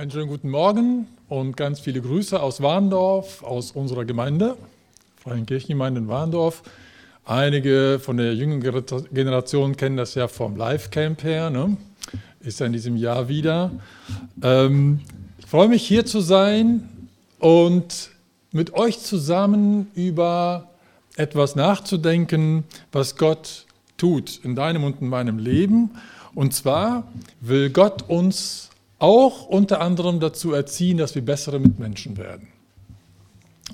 Einen schönen guten Morgen und ganz viele Grüße aus Warndorf, aus unserer Gemeinde, Freien Kirchengemeinde in Warndorf. Einige von der jüngeren Generation kennen das ja vom Live-Camp her, ne? ist ja in diesem Jahr wieder. Ähm, ich freue mich hier zu sein und mit euch zusammen über etwas nachzudenken, was Gott tut in deinem und in meinem Leben. Und zwar will Gott uns auch unter anderem dazu erziehen, dass wir bessere Mitmenschen werden.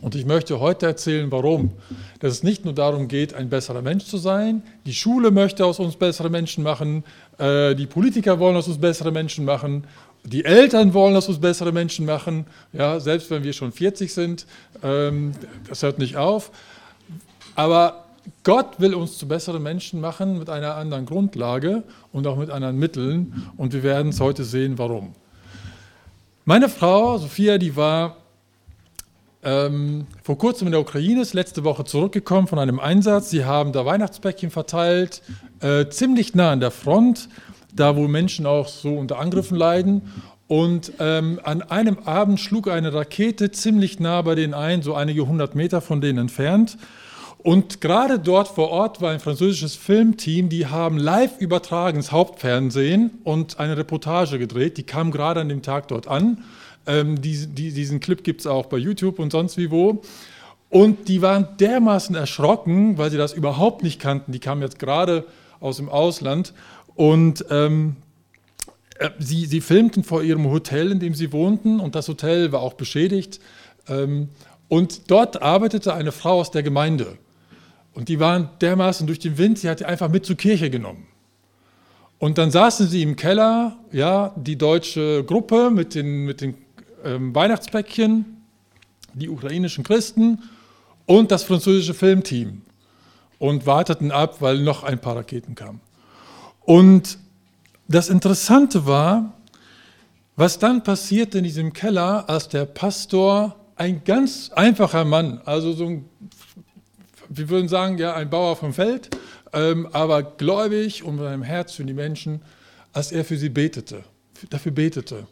Und ich möchte heute erzählen, warum. Dass es nicht nur darum geht, ein besserer Mensch zu sein. Die Schule möchte aus uns bessere Menschen machen. Äh, die Politiker wollen aus uns bessere Menschen machen. Die Eltern wollen aus uns bessere Menschen machen. Ja, selbst wenn wir schon 40 sind, ähm, das hört nicht auf. Aber Gott will uns zu besseren Menschen machen mit einer anderen Grundlage und auch mit anderen Mitteln. Und wir werden es heute sehen, warum. Meine Frau, Sophia, die war ähm, vor kurzem in der Ukraine, ist letzte Woche zurückgekommen von einem Einsatz. Sie haben da Weihnachtspäckchen verteilt, äh, ziemlich nah an der Front, da wo Menschen auch so unter Angriffen leiden. Und ähm, an einem Abend schlug eine Rakete ziemlich nah bei denen ein, so einige hundert Meter von denen entfernt. Und gerade dort vor Ort war ein französisches Filmteam, die haben live übertragen ins Hauptfernsehen und eine Reportage gedreht. Die kam gerade an dem Tag dort an. Ähm, die, die, diesen Clip gibt es auch bei YouTube und sonst wie wo. Und die waren dermaßen erschrocken, weil sie das überhaupt nicht kannten. Die kamen jetzt gerade aus dem Ausland und ähm, äh, sie, sie filmten vor ihrem Hotel, in dem sie wohnten und das Hotel war auch beschädigt. Ähm, und dort arbeitete eine Frau aus der Gemeinde. Und die waren dermaßen durch den Wind, sie hat die einfach mit zur Kirche genommen. Und dann saßen sie im Keller, ja, die deutsche Gruppe mit den, mit den ähm, Weihnachtspäckchen, die ukrainischen Christen und das französische Filmteam und warteten ab, weil noch ein paar Raketen kamen. Und das Interessante war, was dann passierte in diesem Keller, als der Pastor, ein ganz einfacher Mann, also so ein wir würden sagen, ja, ein Bauer vom Feld, ähm, aber gläubig und mit einem Herz für die Menschen, als er für sie betete, dafür betete.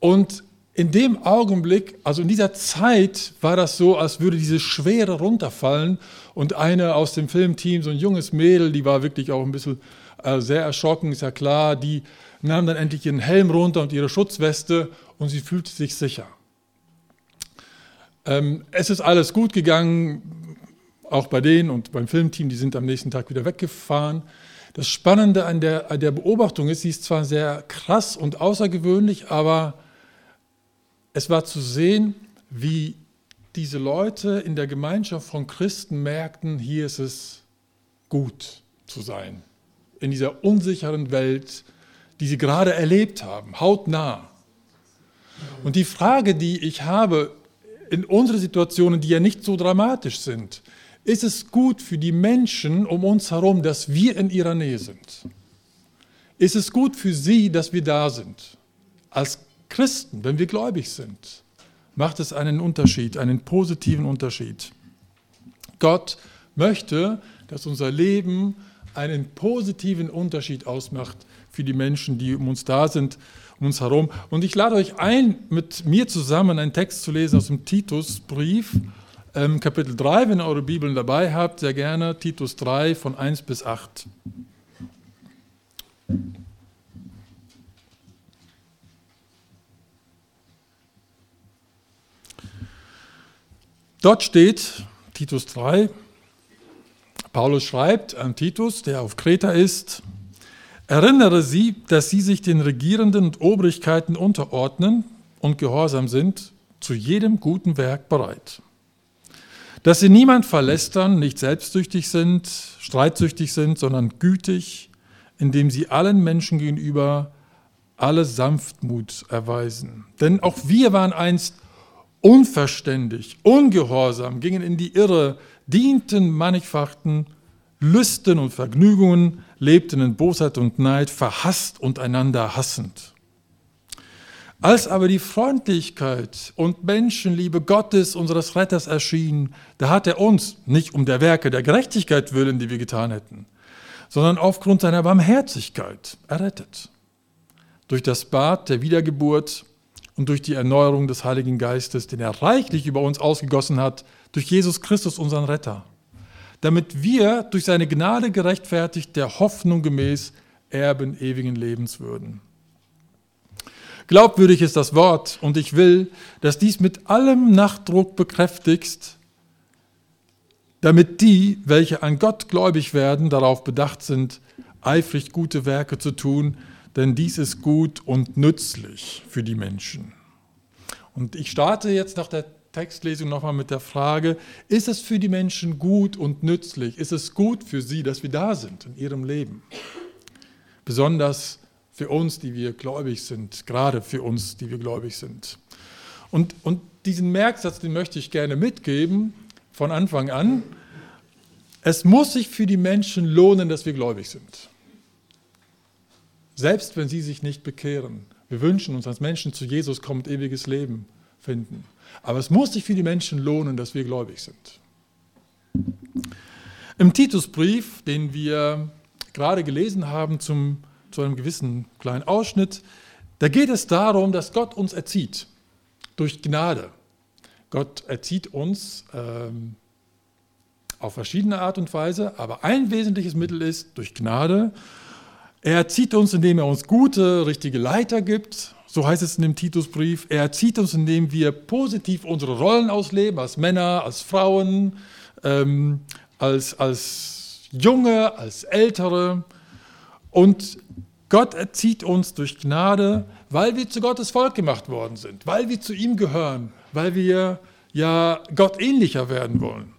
Und in dem Augenblick, also in dieser Zeit, war das so, als würde diese Schwere runterfallen und eine aus dem Filmteam, so ein junges Mädel, die war wirklich auch ein bisschen äh, sehr erschrocken, ist ja klar, die nahm dann endlich ihren Helm runter und ihre Schutzweste und sie fühlte sich sicher. Ähm, es ist alles gut gegangen, auch bei denen und beim Filmteam, die sind am nächsten Tag wieder weggefahren. Das Spannende an der, an der Beobachtung ist, sie ist zwar sehr krass und außergewöhnlich, aber es war zu sehen, wie diese Leute in der Gemeinschaft von Christen merkten, hier ist es gut zu sein. In dieser unsicheren Welt, die sie gerade erlebt haben, hautnah. Und die Frage, die ich habe in unsere Situationen, die ja nicht so dramatisch sind, ist es gut für die Menschen um uns herum, dass wir in ihrer Nähe sind? Ist es gut für sie, dass wir da sind? Als Christen, wenn wir gläubig sind, macht es einen Unterschied, einen positiven Unterschied. Gott möchte, dass unser Leben einen positiven Unterschied ausmacht für die Menschen, die um uns da sind, um uns herum. Und ich lade euch ein, mit mir zusammen einen Text zu lesen aus dem Titusbrief ähm, Kapitel 3, wenn ihr eure Bibeln dabei habt, sehr gerne Titus 3 von 1 bis 8. Dort steht, Titus 3, Paulus schreibt an Titus, der auf Kreta ist, erinnere sie, dass sie sich den Regierenden und Obrigkeiten unterordnen und gehorsam sind, zu jedem guten Werk bereit dass sie niemand verlästern, nicht selbstsüchtig sind, streitsüchtig sind, sondern gütig, indem sie allen Menschen gegenüber alle Sanftmut erweisen. Denn auch wir waren einst unverständig, ungehorsam, gingen in die Irre, dienten mannigfachen Lüsten und Vergnügungen, lebten in Bosheit und Neid, verhasst und einander hassend. Als aber die Freundlichkeit und Menschenliebe Gottes, unseres Retters, erschien, da hat er uns, nicht um der Werke der Gerechtigkeit willen, die wir getan hätten, sondern aufgrund seiner Barmherzigkeit errettet. Durch das Bad der Wiedergeburt und durch die Erneuerung des Heiligen Geistes, den er reichlich über uns ausgegossen hat, durch Jesus Christus, unseren Retter, damit wir durch seine Gnade gerechtfertigt der Hoffnung gemäß Erben ewigen Lebens würden. Glaubwürdig ist das Wort und ich will, dass dies mit allem Nachdruck bekräftigst, damit die, welche an Gott gläubig werden, darauf bedacht sind, eifrig gute Werke zu tun, denn dies ist gut und nützlich für die Menschen. Und ich starte jetzt nach der Textlesung nochmal mit der Frage, ist es für die Menschen gut und nützlich? Ist es gut für sie, dass wir da sind in ihrem Leben? Besonders für uns, die wir gläubig sind, gerade für uns, die wir gläubig sind. Und, und diesen Merksatz, den möchte ich gerne mitgeben von Anfang an. Es muss sich für die Menschen lohnen, dass wir gläubig sind. Selbst wenn sie sich nicht bekehren. Wir wünschen uns als Menschen zu Jesus kommt ewiges Leben finden. Aber es muss sich für die Menschen lohnen, dass wir gläubig sind. Im Titusbrief, den wir gerade gelesen haben zum, zu einem gewissen kleinen Ausschnitt, da geht es darum, dass Gott uns erzieht durch Gnade. Gott erzieht uns ähm, auf verschiedene Art und Weise, aber ein wesentliches Mittel ist durch Gnade. Er erzieht uns, indem er uns gute, richtige Leiter gibt, so heißt es in dem Titusbrief. Er erzieht uns, indem wir positiv unsere Rollen ausleben, als Männer, als Frauen, ähm, als, als Junge, als Ältere. Und Gott erzieht uns durch Gnade, weil wir zu Gottes Volk gemacht worden sind, weil wir zu ihm gehören, weil wir ja Gott ähnlicher werden wollen.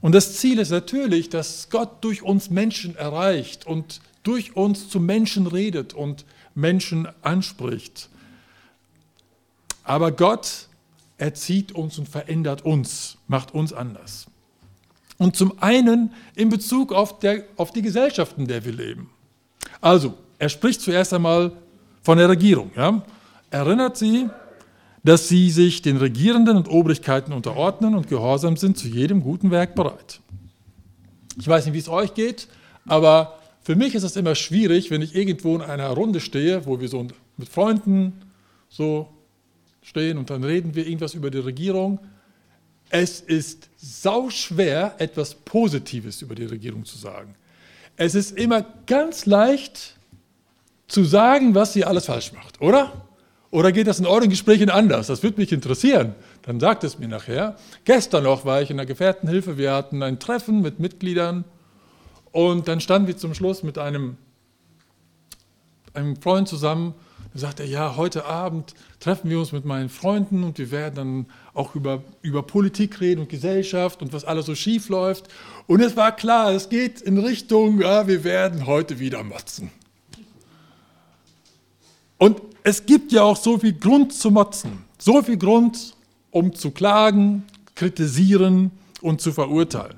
Und das Ziel ist natürlich, dass Gott durch uns Menschen erreicht und durch uns zu Menschen redet und Menschen anspricht. Aber Gott erzieht uns und verändert uns, macht uns anders. Und zum einen in Bezug auf, der, auf die Gesellschaft, in der wir leben. Also, er spricht zuerst einmal von der Regierung. Ja? Erinnert sie, dass sie sich den Regierenden und Obrigkeiten unterordnen und gehorsam sind zu jedem guten Werk bereit. Ich weiß nicht, wie es euch geht, aber für mich ist es immer schwierig, wenn ich irgendwo in einer Runde stehe, wo wir so mit Freunden so stehen und dann reden wir irgendwas über die Regierung. Es ist sauschwer, etwas Positives über die Regierung zu sagen. Es ist immer ganz leicht zu sagen, was sie alles falsch macht, oder? Oder geht das in euren Gesprächen anders? Das würde mich interessieren. Dann sagt es mir nachher. Gestern noch war ich in der Gefährtenhilfe. Wir hatten ein Treffen mit Mitgliedern und dann standen wir zum Schluss mit einem, einem Freund zusammen dann sagt er, ja, heute Abend treffen wir uns mit meinen Freunden und wir werden dann auch über, über Politik reden und Gesellschaft und was alles so schief läuft. Und es war klar, es geht in Richtung, ja, wir werden heute wieder motzen. Und es gibt ja auch so viel Grund zu motzen, so viel Grund, um zu klagen, kritisieren und zu verurteilen.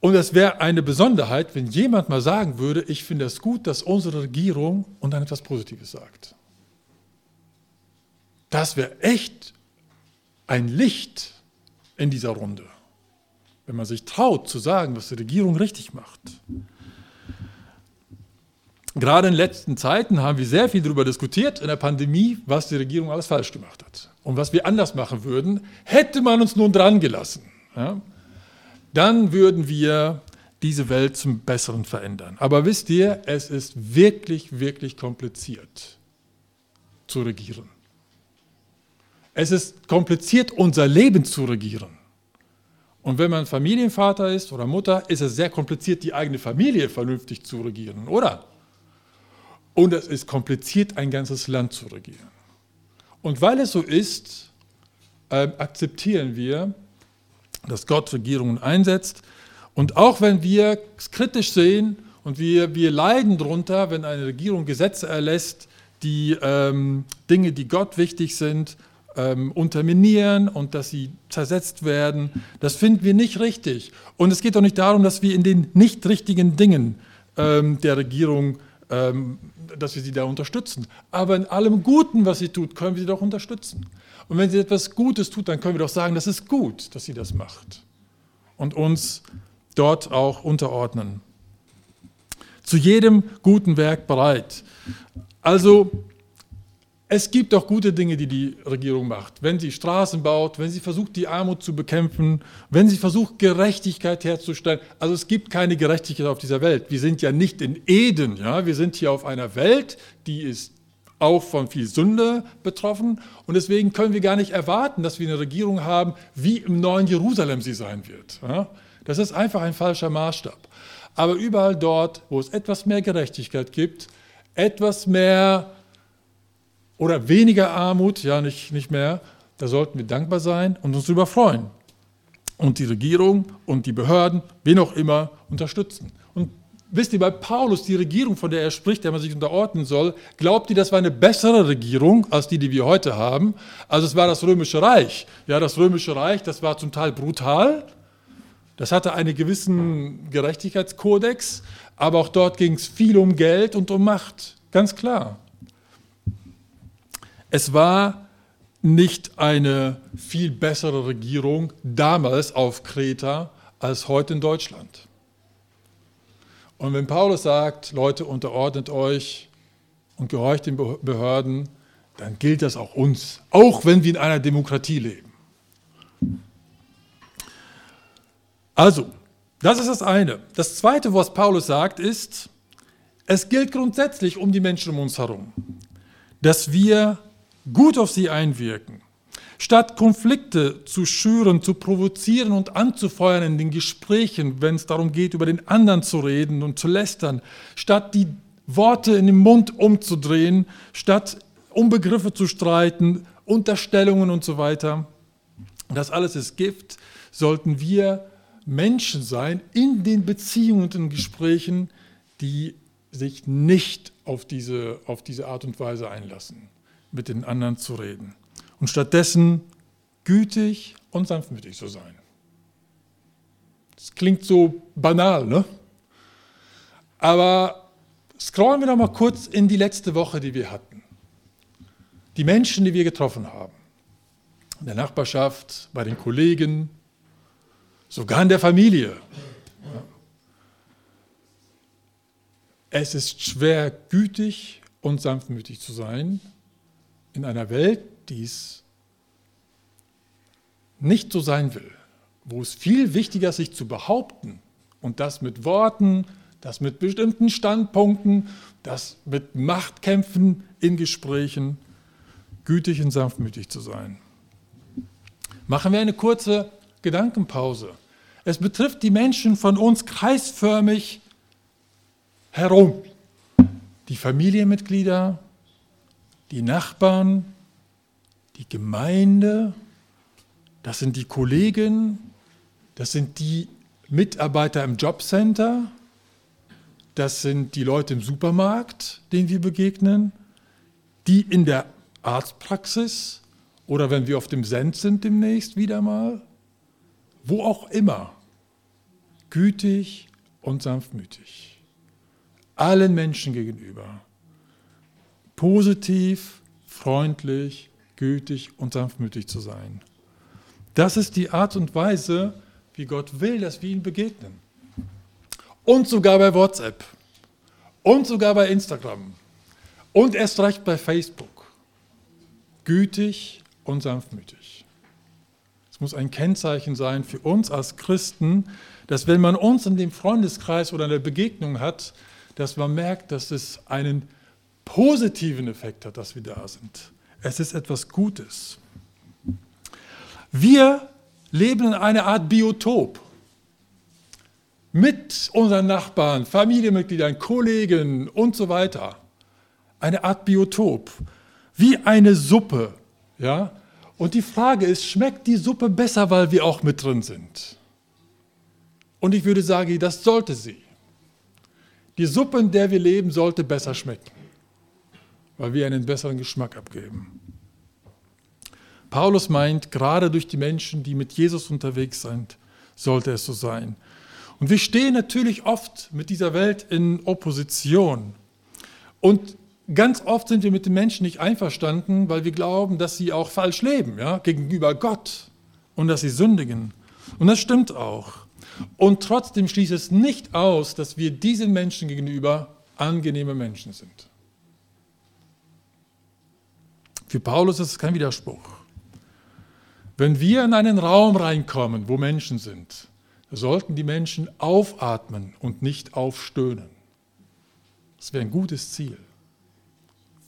Und es wäre eine Besonderheit, wenn jemand mal sagen würde, ich finde es gut, dass unsere Regierung und dann etwas Positives sagt. Das wäre echt ein Licht in dieser Runde, wenn man sich traut zu sagen, was die Regierung richtig macht. Gerade in den letzten Zeiten haben wir sehr viel darüber diskutiert in der Pandemie, was die Regierung alles falsch gemacht hat und was wir anders machen würden, hätte man uns nun dran gelassen. Ja? Dann würden wir diese Welt zum Besseren verändern. Aber wisst ihr, es ist wirklich, wirklich kompliziert zu regieren. Es ist kompliziert, unser Leben zu regieren. Und wenn man Familienvater ist oder Mutter, ist es sehr kompliziert, die eigene Familie vernünftig zu regieren, oder? Und es ist kompliziert, ein ganzes Land zu regieren. Und weil es so ist, äh, akzeptieren wir, dass Gott Regierungen einsetzt. Und auch wenn wir es kritisch sehen und wir, wir leiden darunter, wenn eine Regierung Gesetze erlässt, die ähm, Dinge, die Gott wichtig sind, ähm, unterminieren und dass sie zersetzt werden, das finden wir nicht richtig. Und es geht auch nicht darum, dass wir in den nicht richtigen Dingen ähm, der Regierung, dass wir sie da unterstützen. Aber in allem Guten, was sie tut, können wir sie doch unterstützen. Und wenn sie etwas Gutes tut, dann können wir doch sagen, das ist gut, dass sie das macht. Und uns dort auch unterordnen. Zu jedem guten Werk bereit. Also es gibt auch gute Dinge, die die Regierung macht. Wenn sie Straßen baut, wenn sie versucht, die Armut zu bekämpfen, wenn sie versucht, Gerechtigkeit herzustellen. Also es gibt keine Gerechtigkeit auf dieser Welt. Wir sind ja nicht in Eden. Ja? Wir sind hier auf einer Welt, die ist auch von viel Sünde betroffen. Und deswegen können wir gar nicht erwarten, dass wir eine Regierung haben, wie im neuen Jerusalem sie sein wird. Ja? Das ist einfach ein falscher Maßstab. Aber überall dort, wo es etwas mehr Gerechtigkeit gibt, etwas mehr oder weniger Armut, ja nicht, nicht mehr, da sollten wir dankbar sein und uns darüber freuen. Und die Regierung und die Behörden, wen auch immer, unterstützen. Und wisst ihr, bei Paulus, die Regierung, von der er spricht, der man sich unterordnen soll, glaubt ihr, das war eine bessere Regierung als die, die wir heute haben? Also es war das Römische Reich. Ja, das Römische Reich, das war zum Teil brutal. Das hatte einen gewissen Gerechtigkeitskodex, aber auch dort ging es viel um Geld und um Macht. Ganz klar. Es war nicht eine viel bessere Regierung damals auf Kreta als heute in Deutschland. Und wenn Paulus sagt, Leute, unterordnet euch und gehorcht den Behörden, dann gilt das auch uns, auch wenn wir in einer Demokratie leben. Also, das ist das eine. Das zweite, was Paulus sagt, ist, es gilt grundsätzlich um die Menschen um uns herum, dass wir gut auf sie einwirken. Statt Konflikte zu schüren, zu provozieren und anzufeuern in den Gesprächen, wenn es darum geht, über den anderen zu reden und zu lästern, statt die Worte in den Mund umzudrehen, statt um Begriffe zu streiten, Unterstellungen und so weiter, das alles ist Gift, sollten wir Menschen sein in den Beziehungen und in Gesprächen, die sich nicht auf diese, auf diese Art und Weise einlassen mit den anderen zu reden und stattdessen gütig und sanftmütig zu sein. Das klingt so banal, ne? Aber scrollen wir doch mal kurz in die letzte Woche, die wir hatten. Die Menschen, die wir getroffen haben. In der Nachbarschaft, bei den Kollegen, sogar in der Familie. Es ist schwer, gütig und sanftmütig zu sein, in einer Welt, die es nicht so sein will, wo es viel wichtiger ist, sich zu behaupten und das mit Worten, das mit bestimmten Standpunkten, das mit Machtkämpfen in Gesprächen, gütig und sanftmütig zu sein. Machen wir eine kurze Gedankenpause. Es betrifft die Menschen von uns kreisförmig herum. Die Familienmitglieder, die Nachbarn, die Gemeinde, das sind die Kollegen, das sind die Mitarbeiter im Jobcenter, das sind die Leute im Supermarkt, denen wir begegnen, die in der Arztpraxis oder wenn wir auf dem Send sind demnächst wieder mal, wo auch immer, gütig und sanftmütig, allen Menschen gegenüber positiv, freundlich, gütig und sanftmütig zu sein. Das ist die Art und Weise, wie Gott will, dass wir ihm begegnen. Und sogar bei WhatsApp. Und sogar bei Instagram. Und erst recht bei Facebook. Gütig und sanftmütig. Es muss ein Kennzeichen sein für uns als Christen, dass wenn man uns in dem Freundeskreis oder in der Begegnung hat, dass man merkt, dass es einen positiven Effekt hat, dass wir da sind. Es ist etwas Gutes. Wir leben in einer Art Biotop mit unseren Nachbarn, Familienmitgliedern, Kollegen und so weiter. Eine Art Biotop, wie eine Suppe. Ja? Und die Frage ist, schmeckt die Suppe besser, weil wir auch mit drin sind? Und ich würde sagen, das sollte sie. Die Suppe, in der wir leben, sollte besser schmecken weil wir einen besseren Geschmack abgeben. Paulus meint, gerade durch die Menschen, die mit Jesus unterwegs sind, sollte es so sein. Und wir stehen natürlich oft mit dieser Welt in Opposition. Und ganz oft sind wir mit den Menschen nicht einverstanden, weil wir glauben, dass sie auch falsch leben, ja, gegenüber Gott und dass sie sündigen. Und das stimmt auch. Und trotzdem schließt es nicht aus, dass wir diesen Menschen gegenüber angenehme Menschen sind. Für Paulus ist es kein Widerspruch. Wenn wir in einen Raum reinkommen, wo Menschen sind, sollten die Menschen aufatmen und nicht aufstöhnen. Das wäre ein gutes Ziel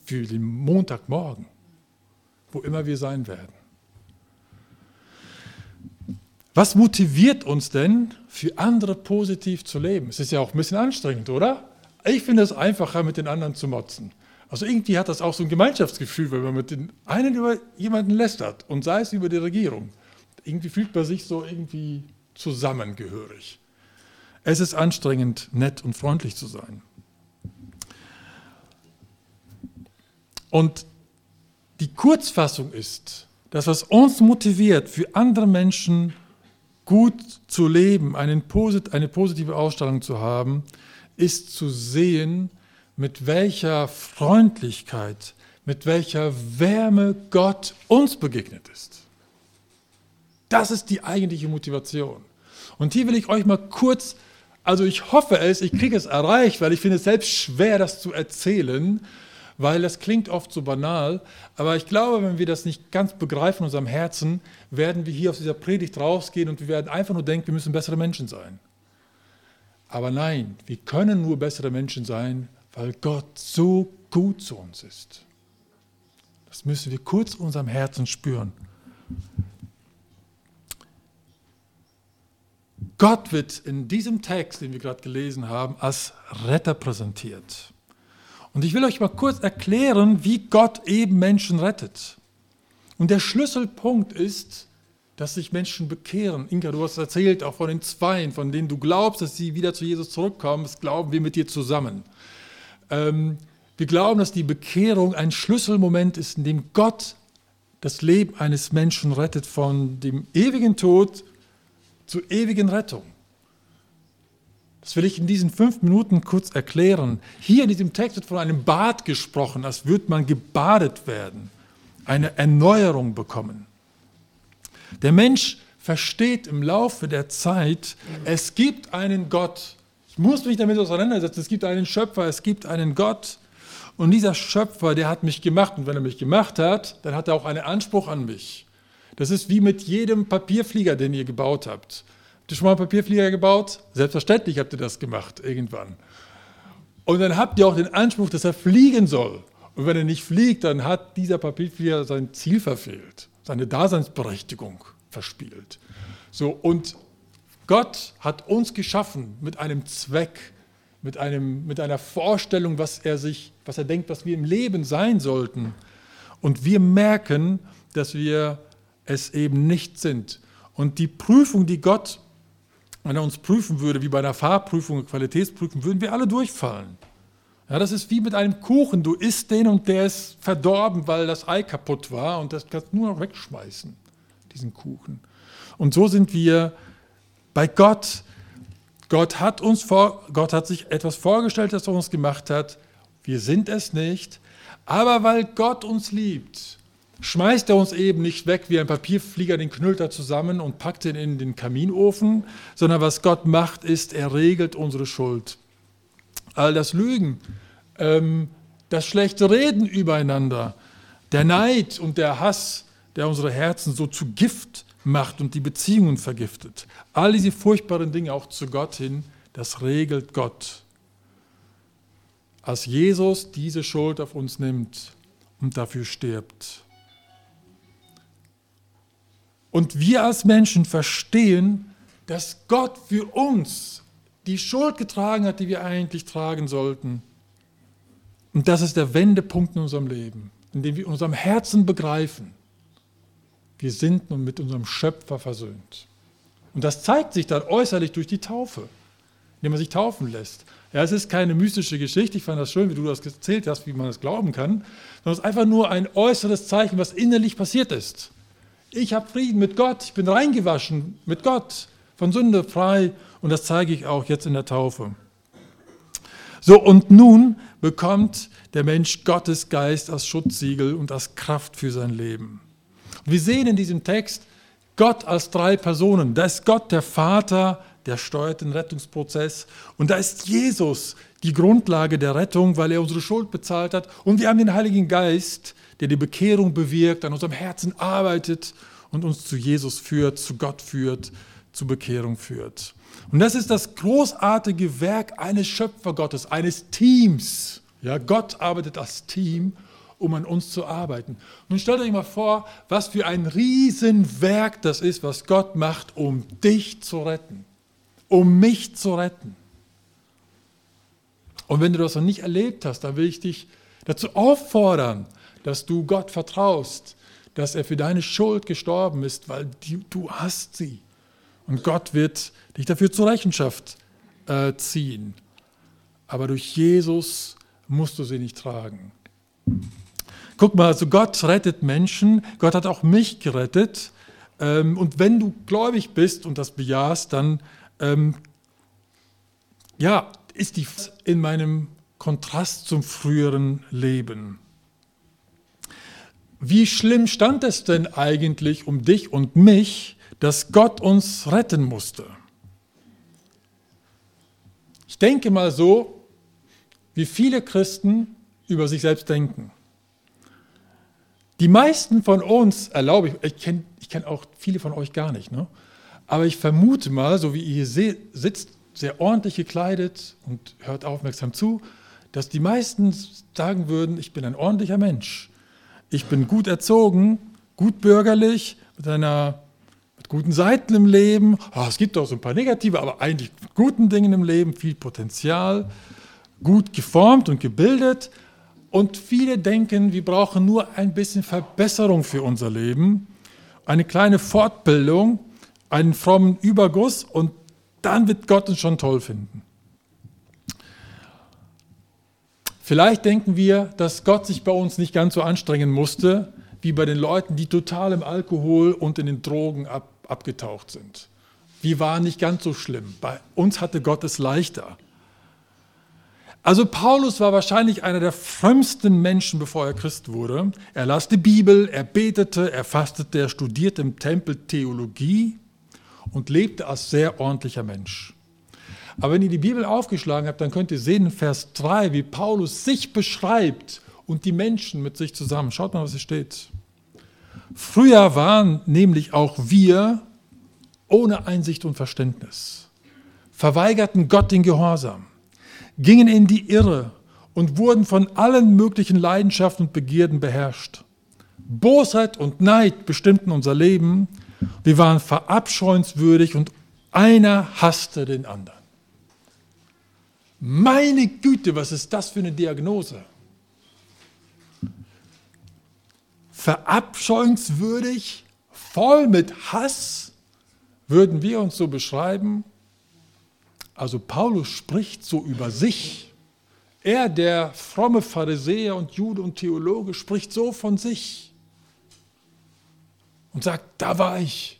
für den Montagmorgen, wo immer wir sein werden. Was motiviert uns denn, für andere positiv zu leben? Es ist ja auch ein bisschen anstrengend, oder? Ich finde es einfacher, mit den anderen zu motzen. Also irgendwie hat das auch so ein Gemeinschaftsgefühl, wenn man mit den einen über jemanden lästert und sei es über die Regierung. Irgendwie fühlt man sich so irgendwie zusammengehörig. Es ist anstrengend, nett und freundlich zu sein. Und die Kurzfassung ist, dass was uns motiviert, für andere Menschen gut zu leben, eine positive Ausstellung zu haben, ist zu sehen, mit welcher Freundlichkeit, mit welcher Wärme Gott uns begegnet ist. Das ist die eigentliche Motivation. Und hier will ich euch mal kurz, also ich hoffe es, ich kriege es erreicht, weil ich finde es selbst schwer, das zu erzählen, weil das klingt oft so banal, aber ich glaube, wenn wir das nicht ganz begreifen in unserem Herzen, werden wir hier aus dieser Predigt rausgehen und wir werden einfach nur denken, wir müssen bessere Menschen sein. Aber nein, wir können nur bessere Menschen sein, weil Gott so gut zu uns ist. Das müssen wir kurz unserem Herzen spüren. Gott wird in diesem Text, den wir gerade gelesen haben, als Retter präsentiert. Und ich will euch mal kurz erklären, wie Gott eben Menschen rettet. Und der Schlüsselpunkt ist, dass sich Menschen bekehren. Inka, du hast erzählt auch von den Zweien, von denen du glaubst, dass sie wieder zu Jesus zurückkommen. Das glauben wir mit dir zusammen. Ähm, wir glauben, dass die Bekehrung ein Schlüsselmoment ist, in dem Gott das Leben eines Menschen rettet von dem ewigen Tod zur ewigen Rettung. Das will ich in diesen fünf Minuten kurz erklären. Hier in diesem Text wird von einem Bad gesprochen, als würde man gebadet werden, eine Erneuerung bekommen. Der Mensch versteht im Laufe der Zeit, es gibt einen Gott. Ich muss mich damit auseinandersetzen. Es gibt einen Schöpfer, es gibt einen Gott. Und dieser Schöpfer, der hat mich gemacht. Und wenn er mich gemacht hat, dann hat er auch einen Anspruch an mich. Das ist wie mit jedem Papierflieger, den ihr gebaut habt. Habt ihr schon mal einen Papierflieger gebaut? Selbstverständlich habt ihr das gemacht, irgendwann. Und dann habt ihr auch den Anspruch, dass er fliegen soll. Und wenn er nicht fliegt, dann hat dieser Papierflieger sein Ziel verfehlt seine Daseinsberechtigung verspielt. So, und Gott hat uns geschaffen mit einem Zweck, mit, einem, mit einer Vorstellung, was er sich, was er denkt, was wir im Leben sein sollten. Und wir merken, dass wir es eben nicht sind. Und die Prüfung, die Gott, wenn er uns prüfen würde, wie bei einer Fahrprüfung, Qualitätsprüfung, würden wir alle durchfallen. Ja, das ist wie mit einem Kuchen. Du isst den und der ist verdorben, weil das Ei kaputt war und das kannst du nur noch wegschmeißen, diesen Kuchen. Und so sind wir bei Gott. Gott hat, uns vor, Gott hat sich etwas vorgestellt, das er uns gemacht hat. Wir sind es nicht. Aber weil Gott uns liebt, schmeißt er uns eben nicht weg wie ein Papierflieger den Knüllter zusammen und packt ihn in den Kaminofen, sondern was Gott macht, ist, er regelt unsere Schuld all das Lügen, ähm, das schlechte Reden übereinander, der Neid und der Hass, der unsere Herzen so zu Gift macht und die Beziehungen vergiftet. All diese furchtbaren Dinge auch zu Gott hin, das regelt Gott. Als Jesus diese Schuld auf uns nimmt und dafür stirbt. Und wir als Menschen verstehen, dass Gott für uns die Schuld getragen hat, die wir eigentlich tragen sollten. Und das ist der Wendepunkt in unserem Leben, in dem wir in unserem Herzen begreifen, wir sind nun mit unserem Schöpfer versöhnt. Und das zeigt sich dann äußerlich durch die Taufe, indem man sich taufen lässt. Ja, es ist keine mystische Geschichte, ich fand das schön, wie du das erzählt hast, wie man das glauben kann, sondern es ist einfach nur ein äußeres Zeichen, was innerlich passiert ist. Ich habe Frieden mit Gott, ich bin reingewaschen mit Gott, von Sünde frei und das zeige ich auch jetzt in der Taufe. So, und nun bekommt der Mensch Gottes Geist als Schutzsiegel und als Kraft für sein Leben. Wir sehen in diesem Text Gott als drei Personen. Da ist Gott der Vater, der steuert den Rettungsprozess. Und da ist Jesus die Grundlage der Rettung, weil er unsere Schuld bezahlt hat. Und wir haben den Heiligen Geist, der die Bekehrung bewirkt, an unserem Herzen arbeitet und uns zu Jesus führt, zu Gott führt, zur Bekehrung führt. Und das ist das großartige Werk eines Schöpfergottes, eines Teams. Ja, Gott arbeitet als Team, um an uns zu arbeiten. Nun stellt euch mal vor, was für ein Riesenwerk das ist, was Gott macht, um dich zu retten, um mich zu retten. Und wenn du das noch nicht erlebt hast, dann will ich dich dazu auffordern, dass du Gott vertraust, dass er für deine Schuld gestorben ist, weil du hast sie. Und Gott wird dich dafür zur Rechenschaft äh, ziehen. Aber durch Jesus musst du sie nicht tragen. Guck mal, also Gott rettet Menschen, Gott hat auch mich gerettet. Ähm, und wenn du gläubig bist und das bejahst, dann ähm, ja, ist die in meinem Kontrast zum früheren Leben. Wie schlimm stand es denn eigentlich um dich und mich, dass Gott uns retten musste? Ich denke mal so, wie viele Christen über sich selbst denken. Die meisten von uns, erlaube ich, ich kenne ich kenn auch viele von euch gar nicht, ne? aber ich vermute mal, so wie ihr hier sitzt, sehr ordentlich gekleidet und hört aufmerksam zu, dass die meisten sagen würden, ich bin ein ordentlicher Mensch. Ich bin gut erzogen, gut bürgerlich, mit, einer, mit guten Seiten im Leben. Oh, es gibt auch so ein paar negative, aber eigentlich guten Dingen im Leben, viel Potenzial, gut geformt und gebildet. Und viele denken, wir brauchen nur ein bisschen Verbesserung für unser Leben, eine kleine Fortbildung, einen frommen Überguss und dann wird Gott uns schon toll finden. Vielleicht denken wir, dass Gott sich bei uns nicht ganz so anstrengen musste, wie bei den Leuten, die total im Alkohol und in den Drogen ab, abgetaucht sind. Wir waren nicht ganz so schlimm. Bei uns hatte Gott es leichter. Also Paulus war wahrscheinlich einer der frömmsten Menschen, bevor er Christ wurde. Er las die Bibel, er betete, er fastete, er studierte im Tempel Theologie und lebte als sehr ordentlicher Mensch. Aber wenn ihr die Bibel aufgeschlagen habt, dann könnt ihr sehen in Vers 3, wie Paulus sich beschreibt und die Menschen mit sich zusammen. Schaut mal, was hier steht. Früher waren nämlich auch wir ohne Einsicht und Verständnis, verweigerten Gott den Gehorsam gingen in die Irre und wurden von allen möglichen Leidenschaften und Begierden beherrscht. Bosheit und Neid bestimmten unser Leben. Wir waren verabscheuenswürdig und einer hasste den anderen. Meine Güte, was ist das für eine Diagnose? Verabscheuenswürdig, voll mit Hass, würden wir uns so beschreiben? Also Paulus spricht so über sich. Er, der fromme Pharisäer und Jude und Theologe, spricht so von sich und sagt, da war ich,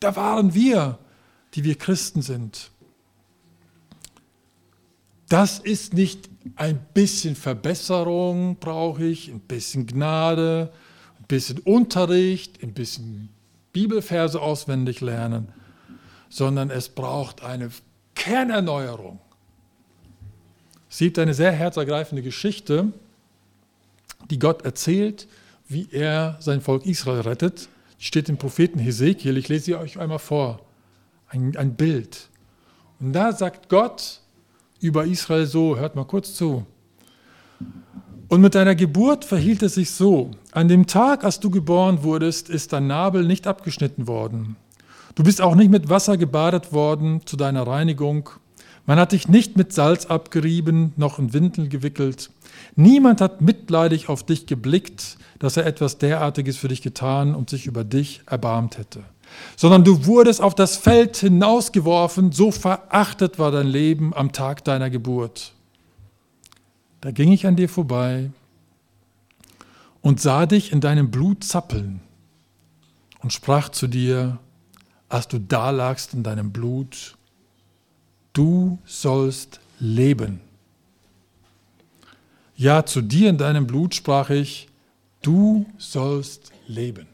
da waren wir, die wir Christen sind. Das ist nicht ein bisschen Verbesserung brauche ich, ein bisschen Gnade, ein bisschen Unterricht, ein bisschen Bibelverse auswendig lernen, sondern es braucht eine Kernerneuerung. Es gibt eine sehr herzergreifende Geschichte, die Gott erzählt, wie er sein Volk Israel rettet. Die steht im Propheten Hesekiel. Ich lese sie euch einmal vor. Ein, ein Bild. Und da sagt Gott über Israel so, hört mal kurz zu. Und mit deiner Geburt verhielt es sich so. An dem Tag, als du geboren wurdest, ist dein Nabel nicht abgeschnitten worden. Du bist auch nicht mit Wasser gebadet worden zu deiner Reinigung. Man hat dich nicht mit Salz abgerieben, noch in Windel gewickelt. Niemand hat mitleidig auf dich geblickt, dass er etwas derartiges für dich getan und sich über dich erbarmt hätte. Sondern du wurdest auf das Feld hinausgeworfen, so verachtet war dein Leben am Tag deiner Geburt. Da ging ich an dir vorbei und sah dich in deinem Blut zappeln und sprach zu dir, als du da lagst in deinem Blut, du sollst leben. Ja, zu dir in deinem Blut sprach ich, du sollst leben.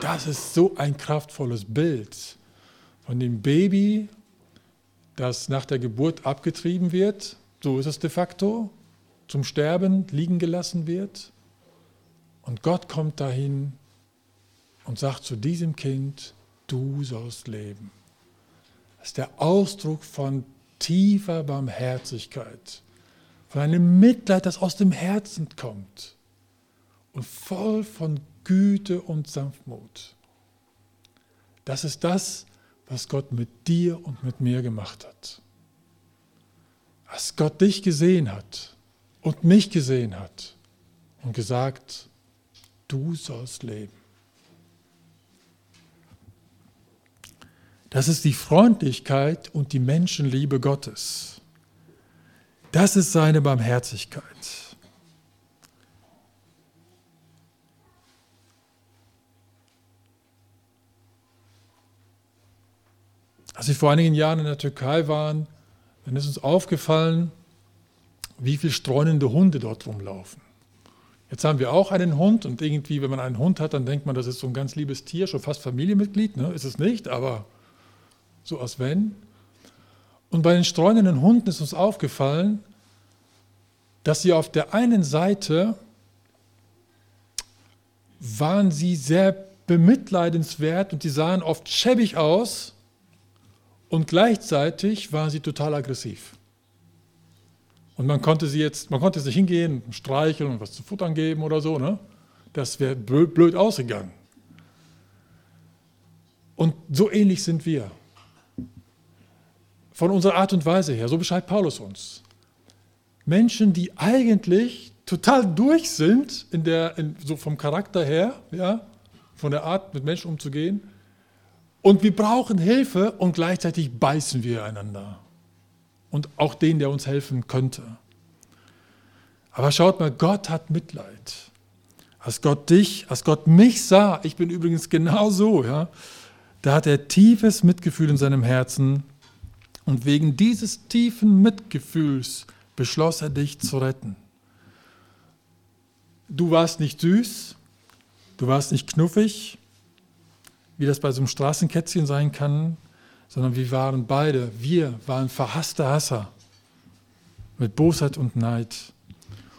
Das ist so ein kraftvolles Bild, von dem Baby, das nach der Geburt abgetrieben wird, so ist es de facto, zum Sterben liegen gelassen wird. Und Gott kommt dahin und sagt zu diesem Kind, du sollst leben. Das ist der Ausdruck von tiefer Barmherzigkeit, von einem Mitleid, das aus dem Herzen kommt und voll von Güte und Sanftmut. Das ist das, was Gott mit dir und mit mir gemacht hat. Als Gott dich gesehen hat und mich gesehen hat und gesagt, du sollst leben. Das ist die Freundlichkeit und die Menschenliebe Gottes. Das ist seine Barmherzigkeit. Als wir vor einigen Jahren in der Türkei waren, dann ist uns aufgefallen, wie viele streunende Hunde dort rumlaufen. Jetzt haben wir auch einen Hund und irgendwie, wenn man einen Hund hat, dann denkt man, das ist so ein ganz liebes Tier, schon fast Familienmitglied. Ne? Ist es nicht, aber so als wenn. Und bei den streunenden Hunden ist uns aufgefallen, dass sie auf der einen Seite waren sie sehr bemitleidenswert und die sahen oft schäbig aus und gleichzeitig waren sie total aggressiv. Und man konnte sie jetzt, man konnte sich hingehen, streicheln und was zu futtern geben oder so, ne? Das wäre blöd ausgegangen. Und so ähnlich sind wir von unserer Art und Weise her. So beschreibt Paulus uns. Menschen, die eigentlich total durch sind, in der, in, so vom Charakter her, ja, von der Art, mit Menschen umzugehen. Und wir brauchen Hilfe und gleichzeitig beißen wir einander. Und auch den, der uns helfen könnte. Aber schaut mal, Gott hat Mitleid. Als Gott dich, als Gott mich sah, ich bin übrigens genau so, ja, da hat er tiefes Mitgefühl in seinem Herzen und wegen dieses tiefen Mitgefühls beschloss er dich zu retten. Du warst nicht süß, du warst nicht knuffig, wie das bei so einem Straßenkätzchen sein kann, sondern wir waren beide, wir waren verhasste Hasser mit Bosheit und Neid.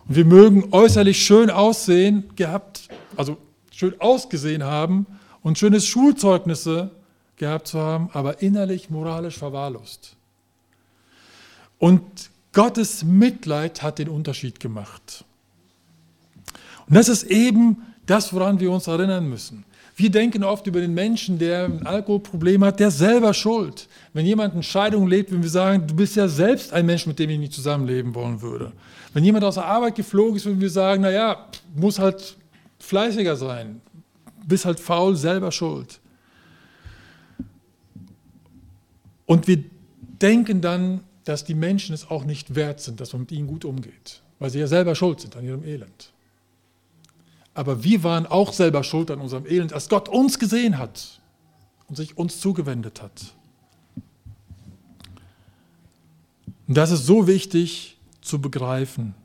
Und wir mögen äußerlich schön aussehen gehabt, also schön ausgesehen haben und schöne Schulzeugnisse gehabt zu haben, aber innerlich moralisch verwahrlost. Und Gottes Mitleid hat den Unterschied gemacht. Und das ist eben das, woran wir uns erinnern müssen. Wir denken oft über den Menschen, der ein Alkoholproblem hat, der selber schuld. Wenn jemand eine Scheidung lebt, wenn wir sagen, du bist ja selbst ein Mensch, mit dem ich nicht zusammenleben wollen würde. Wenn jemand aus der Arbeit geflogen ist, würden wir sagen, naja, muss halt fleißiger sein, bist halt faul, selber schuld. Und wir denken dann, dass die Menschen es auch nicht wert sind, dass man mit ihnen gut umgeht, weil sie ja selber schuld sind an ihrem Elend. Aber wir waren auch selber schuld an unserem Elend, als Gott uns gesehen hat und sich uns zugewendet hat. Und das ist so wichtig zu begreifen.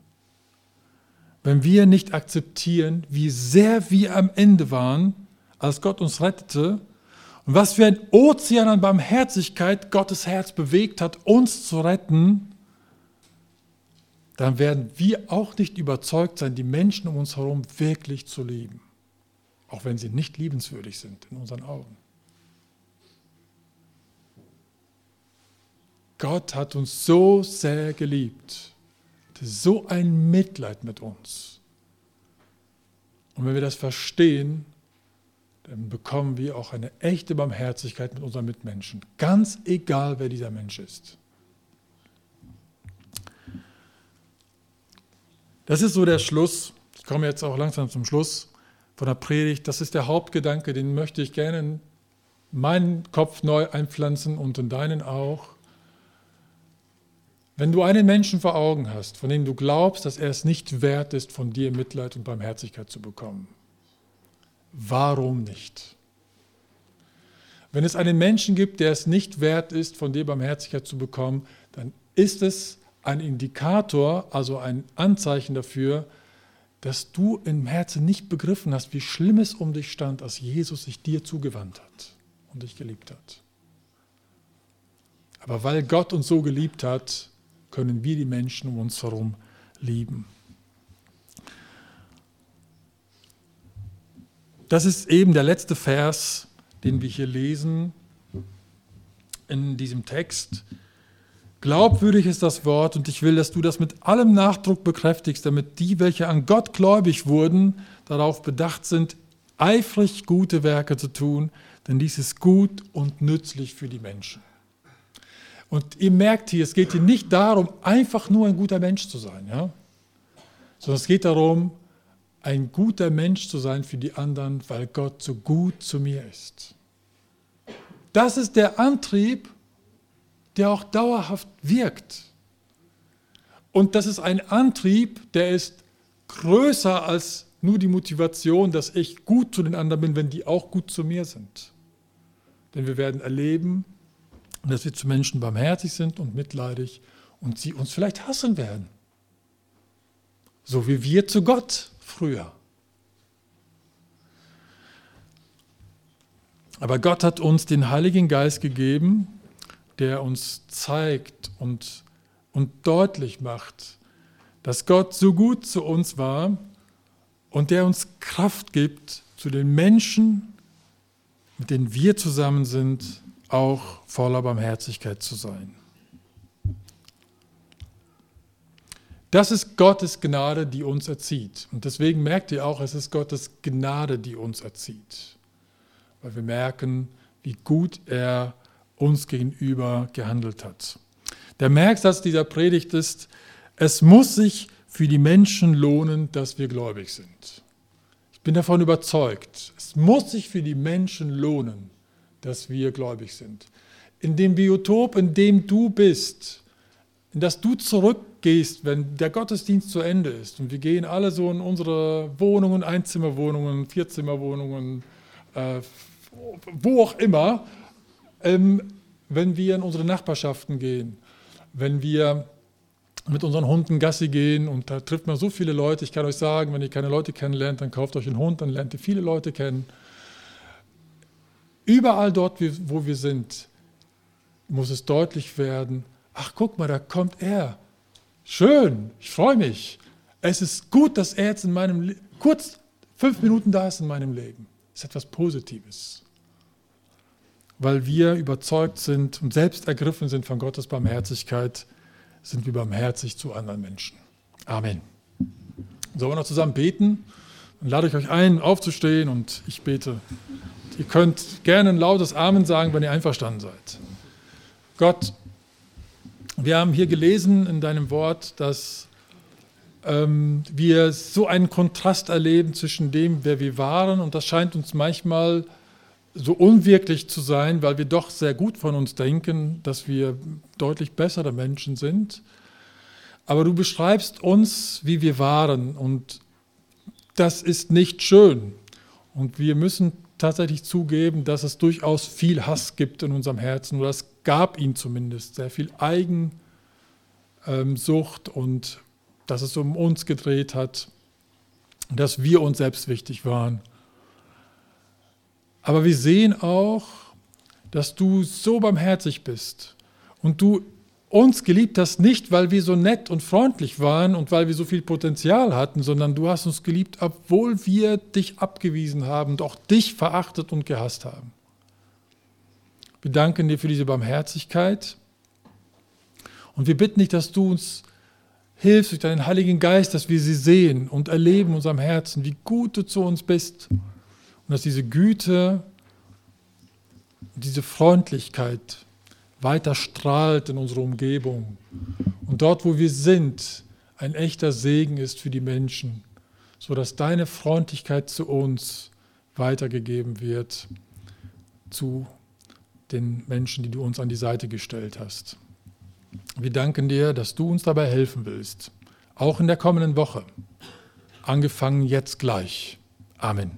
Wenn wir nicht akzeptieren, wie sehr wir am Ende waren, als Gott uns rettete, und was für ein Ozean an Barmherzigkeit Gottes Herz bewegt hat, uns zu retten, dann werden wir auch nicht überzeugt sein, die Menschen um uns herum wirklich zu lieben. Auch wenn sie nicht liebenswürdig sind in unseren Augen. Gott hat uns so sehr geliebt, so ein Mitleid mit uns. Und wenn wir das verstehen, dann bekommen wir auch eine echte Barmherzigkeit mit unseren Mitmenschen. Ganz egal, wer dieser Mensch ist. Das ist so der Schluss. Ich komme jetzt auch langsam zum Schluss von der Predigt. Das ist der Hauptgedanke, den möchte ich gerne in meinen Kopf neu einpflanzen und in deinen auch. Wenn du einen Menschen vor Augen hast, von dem du glaubst, dass er es nicht wert ist, von dir Mitleid und Barmherzigkeit zu bekommen, Warum nicht? Wenn es einen Menschen gibt, der es nicht wert ist, von dir Barmherzigkeit zu bekommen, dann ist es ein Indikator, also ein Anzeichen dafür, dass du im Herzen nicht begriffen hast, wie schlimm es um dich stand, als Jesus sich dir zugewandt hat und dich geliebt hat. Aber weil Gott uns so geliebt hat, können wir die Menschen um uns herum lieben. Das ist eben der letzte Vers, den wir hier lesen in diesem Text. Glaubwürdig ist das Wort und ich will, dass du das mit allem Nachdruck bekräftigst, damit die, welche an Gott gläubig wurden, darauf bedacht sind, eifrig gute Werke zu tun, denn dies ist gut und nützlich für die Menschen. Und ihr merkt hier, es geht hier nicht darum, einfach nur ein guter Mensch zu sein, ja? sondern es geht darum, ein guter Mensch zu sein für die anderen, weil Gott so gut zu mir ist. Das ist der Antrieb, der auch dauerhaft wirkt. Und das ist ein Antrieb, der ist größer als nur die Motivation, dass ich gut zu den anderen bin, wenn die auch gut zu mir sind. Denn wir werden erleben, dass wir zu Menschen barmherzig sind und mitleidig und sie uns vielleicht hassen werden. So wie wir zu Gott früher. Aber Gott hat uns den Heiligen Geist gegeben, der uns zeigt und, und deutlich macht, dass Gott so gut zu uns war und der uns Kraft gibt, zu den Menschen, mit denen wir zusammen sind, auch voller Barmherzigkeit zu sein. Das ist Gottes Gnade, die uns erzieht. Und deswegen merkt ihr auch, es ist Gottes Gnade, die uns erzieht. Weil wir merken, wie gut er uns gegenüber gehandelt hat. Der Merksatz dieser Predigt ist, es muss sich für die Menschen lohnen, dass wir gläubig sind. Ich bin davon überzeugt, es muss sich für die Menschen lohnen, dass wir gläubig sind. In dem Biotop, in dem du bist, in das du zurückgehst, wenn der Gottesdienst zu Ende ist. Und wir gehen alle so in unsere Wohnungen, Einzimmerwohnungen, Vierzimmerwohnungen, äh, wo auch immer ähm, wenn wir in unsere Nachbarschaften gehen, wenn wir mit unseren Hunden Gassi gehen und da trifft man so viele Leute. Ich kann euch sagen, wenn ihr keine Leute kennenlernt, dann kauft euch einen Hund, dann lernt ihr viele Leute kennen. Überall dort, wo wir sind, muss es deutlich werden, ach guck mal, da kommt er. Schön, ich freue mich. Es ist gut, dass er jetzt in meinem Leben, kurz fünf Minuten da ist in meinem Leben. Das ist etwas Positives weil wir überzeugt sind und selbst ergriffen sind von Gottes Barmherzigkeit, sind wir barmherzig zu anderen Menschen. Amen. Sollen wir noch zusammen beten? Dann lade ich euch ein, aufzustehen und ich bete. Ihr könnt gerne ein lautes Amen sagen, wenn ihr einverstanden seid. Gott, wir haben hier gelesen in deinem Wort, dass ähm, wir so einen Kontrast erleben zwischen dem, wer wir waren, und das scheint uns manchmal so unwirklich zu sein, weil wir doch sehr gut von uns denken, dass wir deutlich bessere Menschen sind. Aber du beschreibst uns, wie wir waren und das ist nicht schön. Und wir müssen tatsächlich zugeben, dass es durchaus viel Hass gibt in unserem Herzen, oder es gab ihn zumindest, sehr viel Eigensucht und dass es um uns gedreht hat, dass wir uns selbst wichtig waren. Aber wir sehen auch, dass du so barmherzig bist und du uns geliebt hast, nicht weil wir so nett und freundlich waren und weil wir so viel Potenzial hatten, sondern du hast uns geliebt, obwohl wir dich abgewiesen haben und auch dich verachtet und gehasst haben. Wir danken dir für diese Barmherzigkeit und wir bitten dich, dass du uns hilfst durch deinen Heiligen Geist, dass wir sie sehen und erleben in unserem Herzen, wie gut du zu uns bist und dass diese Güte, diese Freundlichkeit weiter strahlt in unserer Umgebung. Und dort, wo wir sind, ein echter Segen ist für die Menschen, sodass deine Freundlichkeit zu uns weitergegeben wird zu den Menschen, die du uns an die Seite gestellt hast. Wir danken dir, dass du uns dabei helfen willst, auch in der kommenden Woche, angefangen jetzt gleich. Amen.